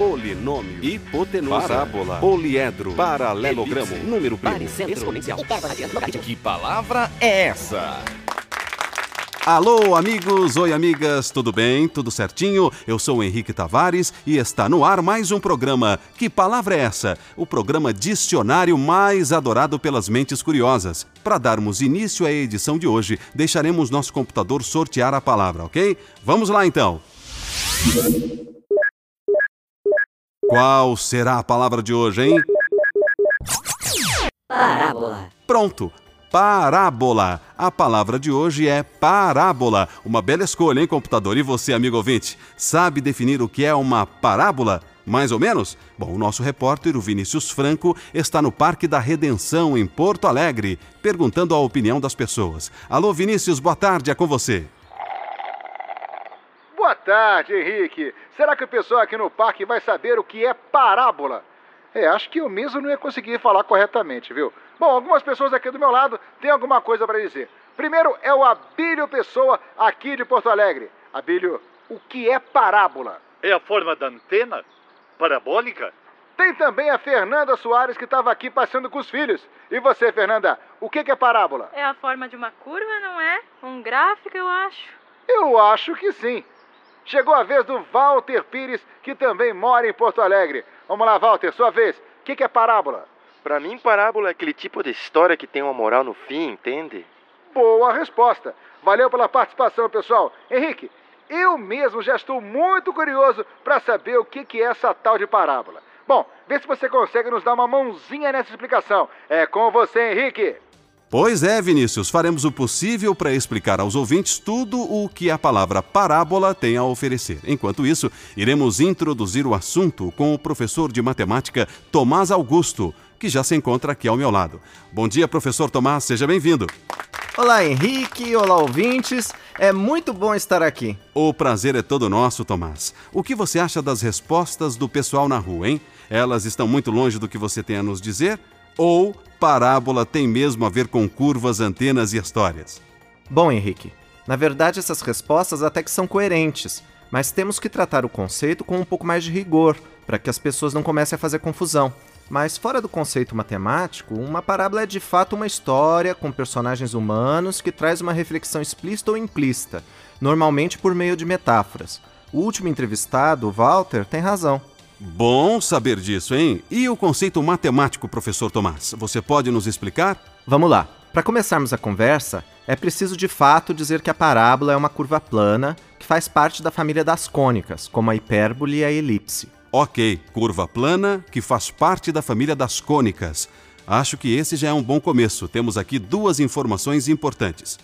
polinômio, hipotenusa, parábola, poliedro, paralelogramo, elipse, número primo, baricentro, exponencial, Que palavra é essa? Alô, amigos, oi, amigas, tudo bem? Tudo certinho? Eu sou o Henrique Tavares e está no ar mais um programa. Que palavra é essa? O programa dicionário mais adorado pelas mentes curiosas. Para darmos início à edição de hoje, deixaremos nosso computador sortear a palavra, ok? Vamos lá então. Qual será a palavra de hoje, hein? Parábola. Pronto! parábola. A palavra de hoje é parábola. Uma bela escolha, hein, computador? E você, amigo ouvinte, sabe definir o que é uma parábola? Mais ou menos? Bom, o nosso repórter, o Vinícius Franco, está no Parque da Redenção, em Porto Alegre, perguntando a opinião das pessoas. Alô, Vinícius, boa tarde, é com você. Boa tarde, Henrique. Será que o pessoal aqui no parque vai saber o que é parábola? É, acho que eu mesmo não ia conseguir falar corretamente, viu? Bom, algumas pessoas aqui do meu lado têm alguma coisa para dizer. Primeiro é o Abílio Pessoa, aqui de Porto Alegre. Abílio, o que é parábola? É a forma da antena? Parabólica? Tem também a Fernanda Soares, que estava aqui passeando com os filhos. E você, Fernanda, o que é parábola? É a forma de uma curva, não é? Um gráfico, eu acho. Eu acho que sim. Chegou a vez do Walter Pires, que também mora em Porto Alegre. Vamos lá, Walter, sua vez. O que, que é parábola? Para mim, parábola é aquele tipo de história que tem uma moral no fim, entende? Boa resposta. Valeu pela participação, pessoal. Henrique, eu mesmo já estou muito curioso para saber o que, que é essa tal de parábola. Bom, vê se você consegue nos dar uma mãozinha nessa explicação. É com você, Henrique. Pois é, Vinícius, faremos o possível para explicar aos ouvintes tudo o que a palavra parábola tem a oferecer. Enquanto isso, iremos introduzir o assunto com o professor de matemática Tomás Augusto, que já se encontra aqui ao meu lado. Bom dia, professor Tomás, seja bem-vindo. Olá, Henrique, olá, ouvintes. É muito bom estar aqui. O prazer é todo nosso, Tomás. O que você acha das respostas do pessoal na rua, hein? Elas estão muito longe do que você tem a nos dizer? Ou parábola tem mesmo a ver com curvas, antenas e histórias? Bom, Henrique, na verdade essas respostas até que são coerentes, mas temos que tratar o conceito com um pouco mais de rigor, para que as pessoas não comecem a fazer confusão. Mas fora do conceito matemático, uma parábola é de fato uma história com personagens humanos que traz uma reflexão explícita ou implícita, normalmente por meio de metáforas. O último entrevistado, Walter, tem razão. Bom saber disso, hein? E o conceito matemático, professor Tomás? Você pode nos explicar? Vamos lá. Para começarmos a conversa, é preciso de fato dizer que a parábola é uma curva plana que faz parte da família das cônicas, como a hipérbole e a elipse. Ok, curva plana que faz parte da família das cônicas. Acho que esse já é um bom começo. Temos aqui duas informações importantes.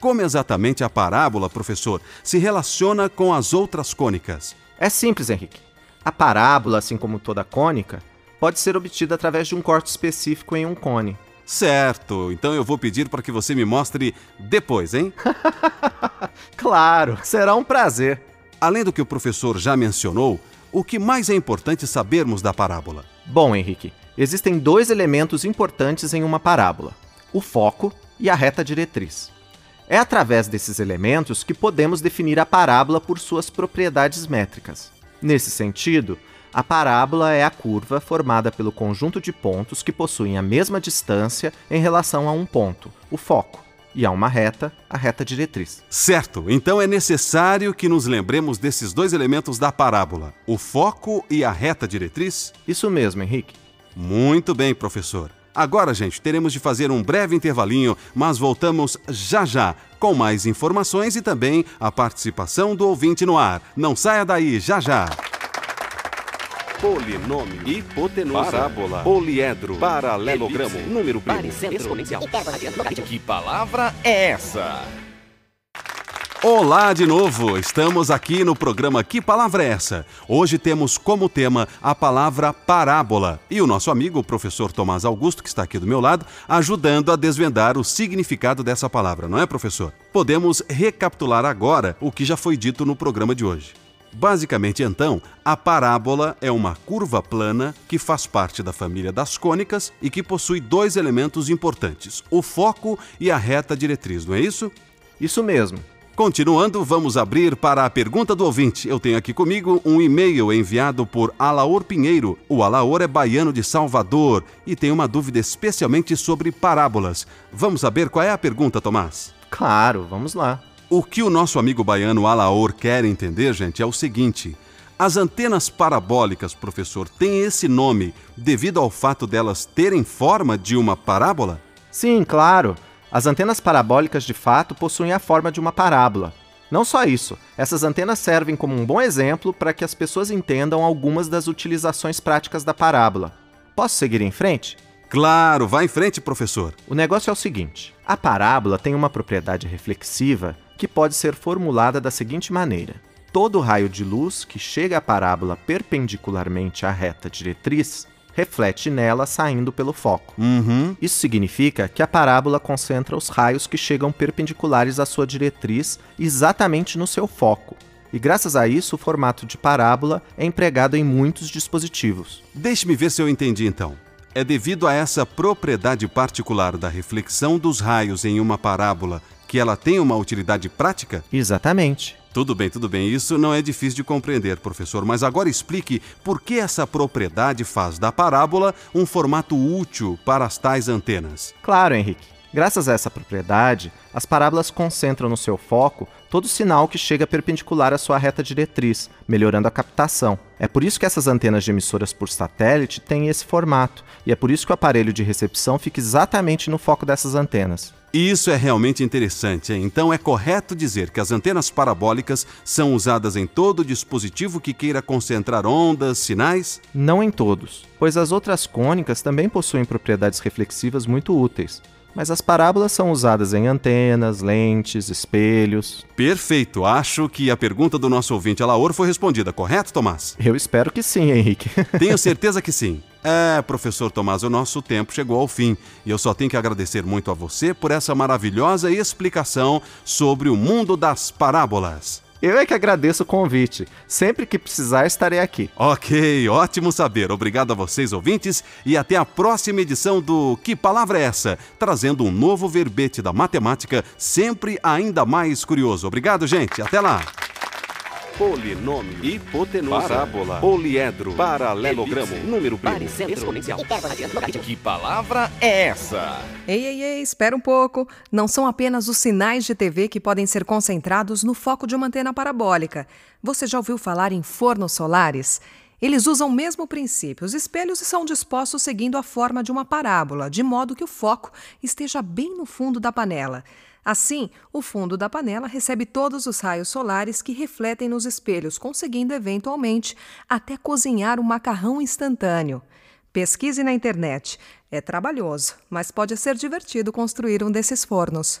Como exatamente a parábola, professor, se relaciona com as outras cônicas? É simples, Henrique. A parábola, assim como toda cônica, pode ser obtida através de um corte específico em um cone. Certo, então eu vou pedir para que você me mostre depois, hein? claro, será um prazer. Além do que o professor já mencionou, o que mais é importante sabermos da parábola? Bom, Henrique, existem dois elementos importantes em uma parábola: o foco e a reta diretriz. É através desses elementos que podemos definir a parábola por suas propriedades métricas. Nesse sentido, a parábola é a curva formada pelo conjunto de pontos que possuem a mesma distância em relação a um ponto, o foco, e a uma reta, a reta diretriz. Certo, então é necessário que nos lembremos desses dois elementos da parábola, o foco e a reta diretriz? Isso mesmo, Henrique. Muito bem, professor. Agora, gente, teremos de fazer um breve intervalinho, mas voltamos já já com mais informações e também a participação do ouvinte no ar. Não saia daí, já já. Polinômio, hipotenusa, parábola, poliedro, paralelogramo, número primo, exponencial. Que palavra é essa? Olá de novo! Estamos aqui no programa Que Palavra é essa? Hoje temos como tema a palavra parábola e o nosso amigo, o professor Tomás Augusto, que está aqui do meu lado, ajudando a desvendar o significado dessa palavra, não é, professor? Podemos recapitular agora o que já foi dito no programa de hoje. Basicamente, então, a parábola é uma curva plana que faz parte da família das cônicas e que possui dois elementos importantes: o foco e a reta diretriz, não é isso? Isso mesmo. Continuando, vamos abrir para a pergunta do ouvinte. Eu tenho aqui comigo um e-mail enviado por Alaor Pinheiro. O Alaor é baiano de Salvador e tem uma dúvida especialmente sobre parábolas. Vamos saber qual é a pergunta, Tomás? Claro, vamos lá. O que o nosso amigo baiano Alaor quer entender, gente, é o seguinte: as antenas parabólicas, professor, têm esse nome devido ao fato delas terem forma de uma parábola? Sim, claro. As antenas parabólicas de fato possuem a forma de uma parábola. Não só isso, essas antenas servem como um bom exemplo para que as pessoas entendam algumas das utilizações práticas da parábola. Posso seguir em frente? Claro, vá em frente, professor. O negócio é o seguinte: a parábola tem uma propriedade reflexiva que pode ser formulada da seguinte maneira: todo raio de luz que chega à parábola perpendicularmente à reta diretriz reflete nela saindo pelo foco. Uhum. Isso significa que a parábola concentra os raios que chegam perpendiculares à sua diretriz exatamente no seu foco. E graças a isso, o formato de parábola é empregado em muitos dispositivos. Deixe-me ver se eu entendi então. É devido a essa propriedade particular da reflexão dos raios em uma parábola que ela tem uma utilidade prática? Exatamente. Tudo bem, tudo bem. Isso não é difícil de compreender, professor, mas agora explique por que essa propriedade faz da parábola um formato útil para as tais antenas. Claro, Henrique. Graças a essa propriedade, as parábolas concentram no seu foco todo sinal que chega perpendicular à sua reta diretriz, melhorando a captação. É por isso que essas antenas de emissoras por satélite têm esse formato, e é por isso que o aparelho de recepção fica exatamente no foco dessas antenas. Isso é realmente interessante. Hein? Então é correto dizer que as antenas parabólicas são usadas em todo dispositivo que queira concentrar ondas, sinais? Não em todos, pois as outras cônicas também possuem propriedades reflexivas muito úteis. Mas as parábolas são usadas em antenas, lentes, espelhos. Perfeito. Acho que a pergunta do nosso ouvinte Alaor foi respondida, correto, Tomás? Eu espero que sim, Henrique. Tenho certeza que sim. É, professor Tomás, o nosso tempo chegou ao fim e eu só tenho que agradecer muito a você por essa maravilhosa explicação sobre o mundo das parábolas. Eu é que agradeço o convite. Sempre que precisar, estarei aqui. Ok, ótimo saber. Obrigado a vocês, ouvintes, e até a próxima edição do Que Palavra é Essa? Trazendo um novo verbete da matemática, sempre ainda mais curioso. Obrigado, gente. Até lá polinômio, hipotenusa, parábola, poliedro, paralelogramo, número primo, exponencial. Que palavra é essa? Ei, ei, ei, espera um pouco. Não são apenas os sinais de TV que podem ser concentrados no foco de uma antena parabólica. Você já ouviu falar em fornos solares? Eles usam o mesmo princípio. Os espelhos são dispostos seguindo a forma de uma parábola, de modo que o foco esteja bem no fundo da panela. Assim, o fundo da panela recebe todos os raios solares que refletem nos espelhos, conseguindo eventualmente até cozinhar um macarrão instantâneo. Pesquise na internet. É trabalhoso, mas pode ser divertido construir um desses fornos.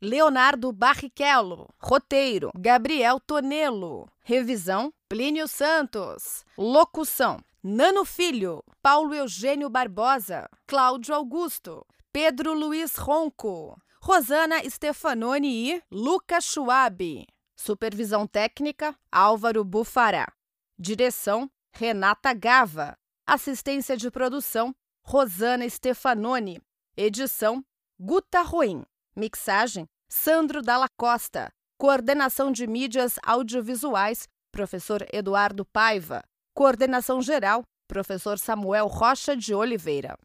Leonardo Barrichello. Roteiro: Gabriel Tonelo. Revisão: Plínio Santos. Locução: Nano Filho, Paulo Eugênio Barbosa, Cláudio Augusto, Pedro Luiz Ronco, Rosana Stefanoni e Lucas Schwab. Supervisão técnica: Álvaro Bufará. Direção: Renata Gava. Assistência de produção: Rosana Stefanoni. Edição: Guta Ruim. Mixagem: Sandro Dalla Costa. Coordenação de mídias audiovisuais: Professor Eduardo Paiva. Coordenação geral: Professor Samuel Rocha de Oliveira.